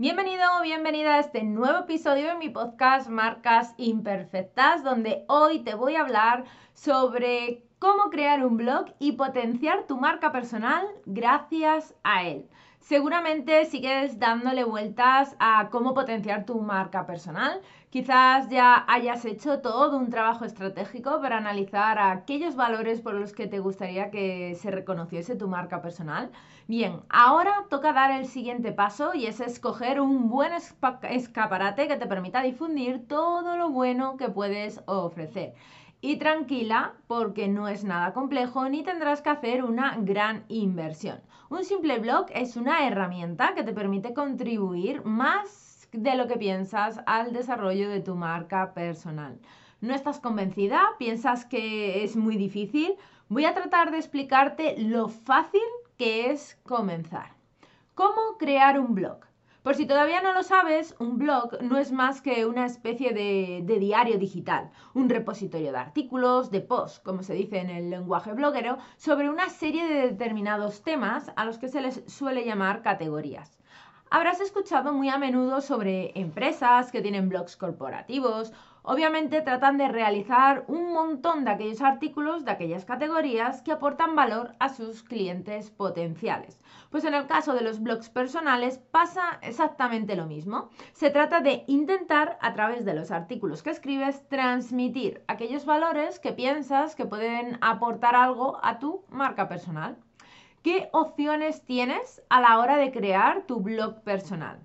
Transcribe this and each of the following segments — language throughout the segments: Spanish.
Bienvenido o bienvenida a este nuevo episodio de mi podcast Marcas Imperfectas, donde hoy te voy a hablar sobre cómo crear un blog y potenciar tu marca personal gracias a él. Seguramente sigues dándole vueltas a cómo potenciar tu marca personal. Quizás ya hayas hecho todo un trabajo estratégico para analizar aquellos valores por los que te gustaría que se reconociese tu marca personal. Bien, ahora toca dar el siguiente paso y es escoger un buen escaparate que te permita difundir todo lo bueno que puedes ofrecer. Y tranquila, porque no es nada complejo ni tendrás que hacer una gran inversión. Un simple blog es una herramienta que te permite contribuir más de lo que piensas al desarrollo de tu marca personal. ¿No estás convencida? ¿Piensas que es muy difícil? Voy a tratar de explicarte lo fácil que es comenzar. ¿Cómo crear un blog? Por si todavía no lo sabes, un blog no es más que una especie de, diario digital, un repositorio de artículos, de posts, como se dice en el lenguaje bloguero, sobre una serie de determinados temas a los que se les suele llamar categorías. Habrás escuchado muy a menudo sobre empresas que tienen blogs corporativos Obviamente tratan de realizar un montón de aquellos artículos de aquellas categorías que aportan valor a sus clientes potenciales. Pues en el caso de los blogs personales pasa exactamente lo mismo. Se trata de intentar a través de los artículos que escribes transmitir aquellos valores que piensas que pueden aportar algo a tu marca personal. ¿Qué opciones tienes a la hora de crear tu blog personal?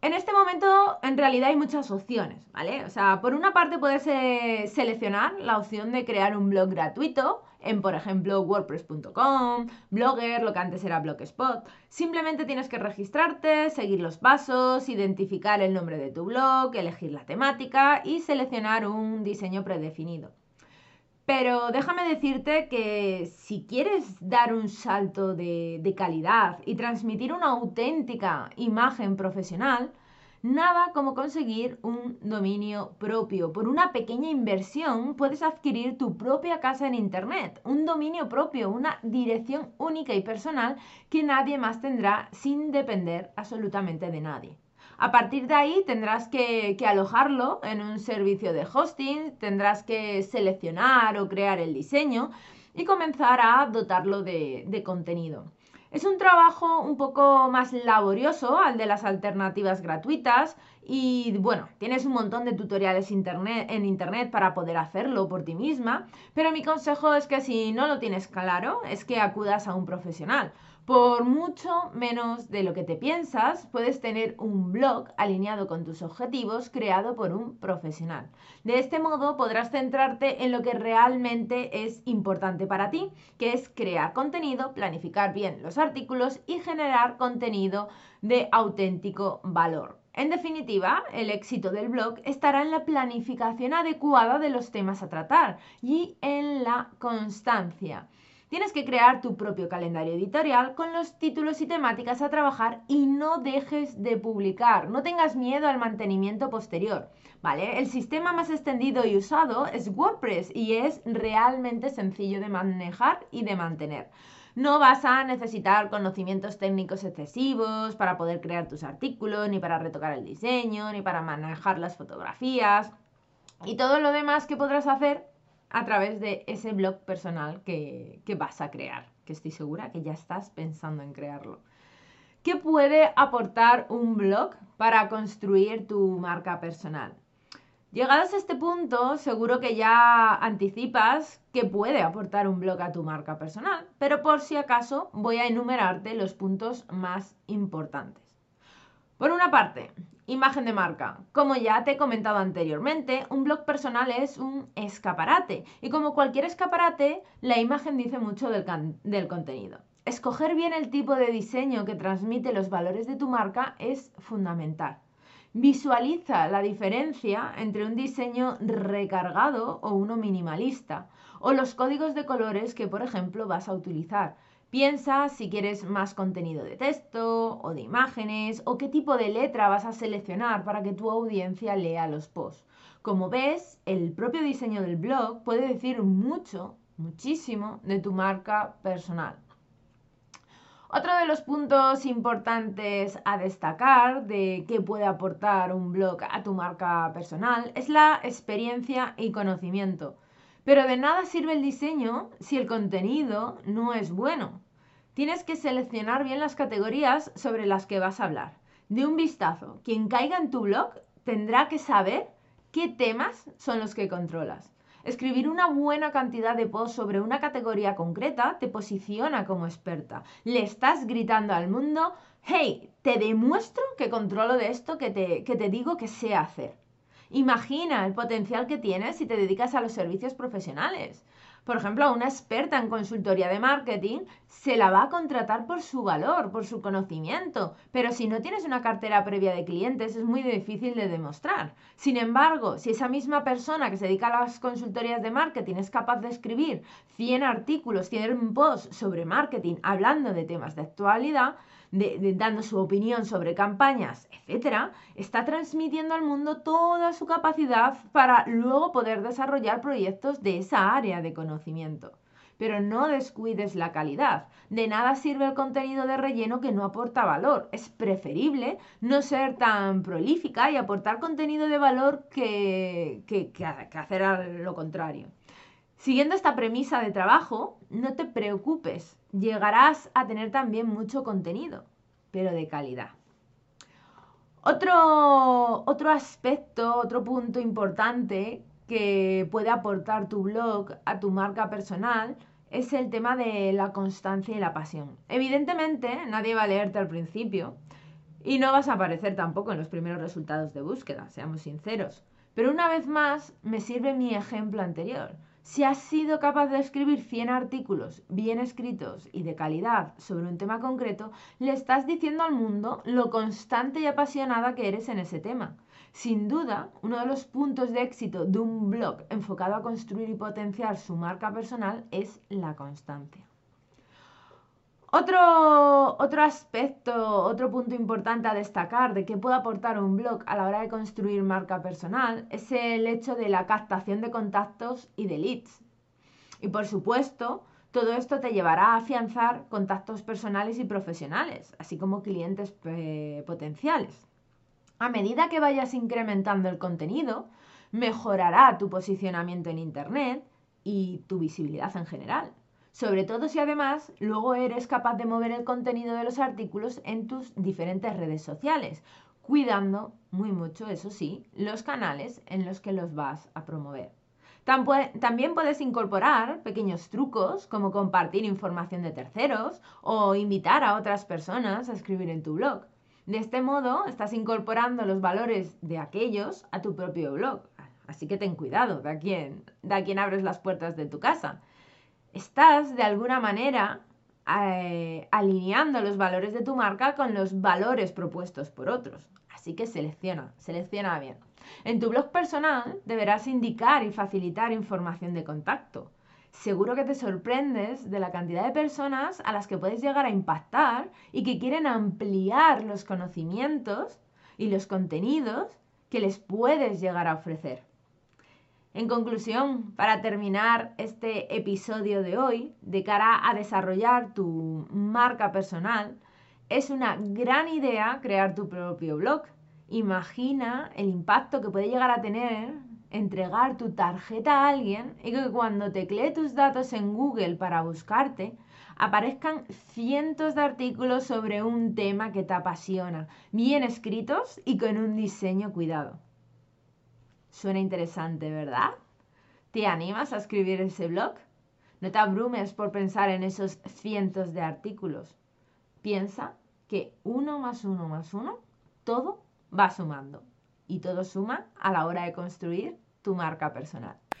En este momento, en realidad hay muchas opciones, ¿vale? O sea, por una parte puedes eh, seleccionar la opción de crear un blog gratuito en, por ejemplo, wordpress.com, Blogger, lo que antes era Blogspot. Simplemente tienes que registrarte, seguir los pasos, identificar el nombre de tu blog, elegir la temática y seleccionar un diseño predefinido. Pero déjame decirte que si quieres dar un salto de, calidad y transmitir una auténtica imagen profesional, nada como conseguir un dominio propio. Por una pequeña inversión puedes adquirir tu propia casa en Internet, un dominio propio, una dirección única y personal que nadie más tendrá sin depender absolutamente de nadie. A partir de ahí tendrás que, alojarlo en un servicio de hosting, tendrás que seleccionar o crear el diseño y comenzar a dotarlo de, contenido. Es un trabajo un poco más laborioso al de las alternativas gratuitas y bueno, tienes un montón de tutoriales en internet para poder hacerlo por ti misma, pero mi consejo es que si no lo tienes claro, es que acudas a un profesional por mucho menos de lo que te piensas, puedes tener un blog alineado con tus objetivos creado por un profesional. De este modo podrás centrarte en lo que realmente es importante para ti, que es crear contenido, planificar bien los artículos y generar contenido de auténtico valor. En definitiva, el éxito del blog estará en la planificación adecuada de los temas a tratar y en la constancia. Tienes que crear tu propio calendario editorial con los títulos y temáticas a trabajar y no dejes de publicar. No tengas miedo al mantenimiento posterior, ¿vale? El sistema más extendido y usado es WordPress y es realmente sencillo de manejar y de mantener. No vas a necesitar conocimientos técnicos excesivos para poder crear tus artículos, ni para retocar el diseño, ni para manejar las fotografías. Y todo lo demás que podrás hacer a través de ese blog personal que, vas a crear, que estoy segura que ya estás pensando en crearlo. ¿Qué puede aportar un blog para construir tu marca personal? Llegados a este punto, seguro que ya anticipas qué puede aportar un blog a tu marca personal, pero por si acaso voy a enumerarte los puntos más importantes. Por una parte, Imagen de marca. Como ya te he comentado anteriormente, un blog personal es un escaparate y como cualquier escaparate, la imagen dice mucho del, del, contenido. Escoger bien el tipo de diseño que transmite los valores de tu marca es fundamental. Visualiza la diferencia entre un diseño recargado o uno minimalista, o los códigos de colores que, por ejemplo, vas a utilizar. Piensa si quieres más contenido de texto o de imágenes o qué tipo de letra vas a seleccionar para que tu audiencia lea los posts. Como ves, el propio diseño del blog puede decir mucho, muchísimo de tu marca personal. Otro de los puntos importantes a destacar de qué puede aportar un blog a tu marca personal es la experiencia y conocimiento. Pero de nada sirve el diseño si el contenido no es bueno. Tienes que seleccionar bien las categorías sobre las que vas a hablar. De un vistazo, quien caiga en tu blog tendrá que saber qué temas son los que controlas. Escribir una buena cantidad de posts sobre una categoría concreta te posiciona como experta. Le estás gritando al mundo, hey, te demuestro que controlo de esto que te, que te digo que sé hacer. Imagina el potencial que tienes si te dedicas a los servicios profesionales. Por ejemplo, a una experta en consultoría de marketing se la va a contratar por su valor, por su conocimiento, pero si no tienes una cartera previa de clientes es muy difícil de demostrar. Sin embargo, si esa misma persona que se dedica a las consultorías de marketing es capaz de escribir 100 artículos, 100 posts sobre marketing hablando de temas de actualidad, dando su opinión sobre campañas, etcétera, está transmitiendo al mundo toda su capacidad para luego poder desarrollar proyectos de esa área de conocimiento. Pero no descuides la calidad. De nada sirve el contenido de relleno que no aporta valor. Es preferible no ser tan prolífica y aportar contenido de valor que, que, que hacer lo contrario. Siguiendo esta premisa de trabajo, no te preocupes, llegarás a tener también mucho contenido, pero de calidad. Otro, otro aspecto, otro punto importante que puede aportar tu blog a tu marca personal es el tema de la constancia y la pasión. Evidentemente, nadie va a leerte al principio y no vas a aparecer tampoco en los primeros resultados de búsqueda, seamos sinceros. Pero una vez más, me sirve mi ejemplo anterior. Si has sido capaz de escribir 100 artículos bien escritos y de calidad sobre un tema concreto, le estás diciendo al mundo lo constante y apasionada que eres en ese tema. Sin duda, uno de los puntos de éxito de un blog enfocado a construir y potenciar su marca personal es la constancia. Otro, otro aspecto, otro punto importante a destacar de qué puede aportar un blog a la hora de construir marca personal es el hecho de la captación de contactos y de leads. Y por supuesto, todo esto te llevará a afianzar contactos personales y profesionales, así como clientes potenciales. A medida que vayas incrementando el contenido, mejorará tu posicionamiento en Internet y tu visibilidad en general sobre todo si además luego eres capaz de mover el contenido de los artículos en tus diferentes redes sociales, cuidando muy mucho, eso sí, los canales en los que los vas a promover. También puedes incorporar pequeños trucos como compartir información de terceros o invitar a otras personas a escribir en tu blog. De este modo estás incorporando los valores de aquellos a tu propio blog. Así que ten cuidado de a quién, de quién abres las puertas de tu casa estás de alguna manera eh, alineando los valores de tu marca con los valores propuestos por otros. Así que selecciona, selecciona bien. En tu blog personal deberás indicar y facilitar información de contacto. Seguro que te sorprendes de la cantidad de personas a las que puedes llegar a impactar y que quieren ampliar los conocimientos y los contenidos que les puedes llegar a ofrecer. En conclusión, para terminar este episodio de hoy, de cara a desarrollar tu marca personal, es una gran idea crear tu propio blog. Imagina el impacto que puede llegar a tener entregar tu tarjeta a alguien y que cuando teclee tus datos en Google para buscarte, aparezcan cientos de artículos sobre un tema que te apasiona, bien escritos y con un diseño cuidado. Suena interesante, ¿verdad? ¿Te animas a escribir ese blog? No te abrumes por pensar en esos cientos de artículos. Piensa que uno más uno más uno, todo va sumando. Y todo suma a la hora de construir tu marca personal.